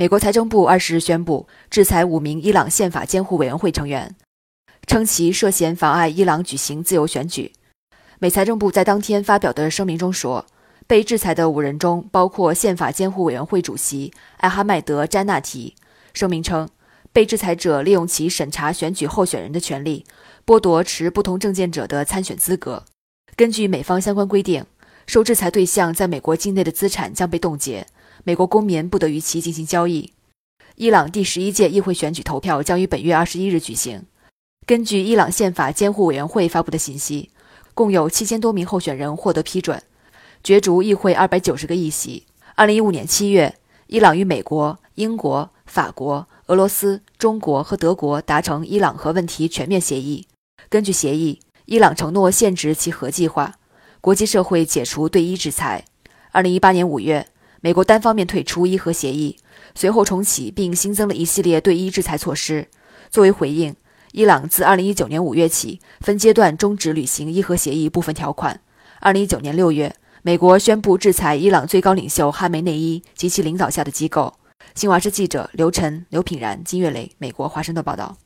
美国财政部二十日宣布制裁五名伊朗宪法监护委员会成员，称其涉嫌妨碍伊朗举行自由选举。美财政部在当天发表的声明中说，被制裁的五人中包括宪法监护委员会主席艾哈迈德·詹纳提。声明称，被制裁者利用其审查选举候选人的权利，剥夺持不同政见者的参选资格。根据美方相关规定，受制裁对象在美国境内的资产将被冻结，美国公民不得与其进行交易。伊朗第十一届议会选举投票将于本月二十一日举行。根据伊朗宪法监护委员会发布的信息，共有七千多名候选人获得批准，角逐议会二百九十个议席。二零一五年七月，伊朗与美国、英国、法国、俄罗斯、中国和德国达成伊朗核问题全面协议。根据协议，伊朗承诺限制其核计划，国际社会解除对伊制裁。二零一八年五月，美国单方面退出伊核协议，随后重启并新增了一系列对伊制裁措施。作为回应，伊朗自二零一九年五月起分阶段终止履行伊核协议部分条款。二零一九年六月，美国宣布制裁伊朗最高领袖哈梅内伊及其领导下的机构。新华社记者刘晨、刘品然、金岳雷，美国华盛顿报道。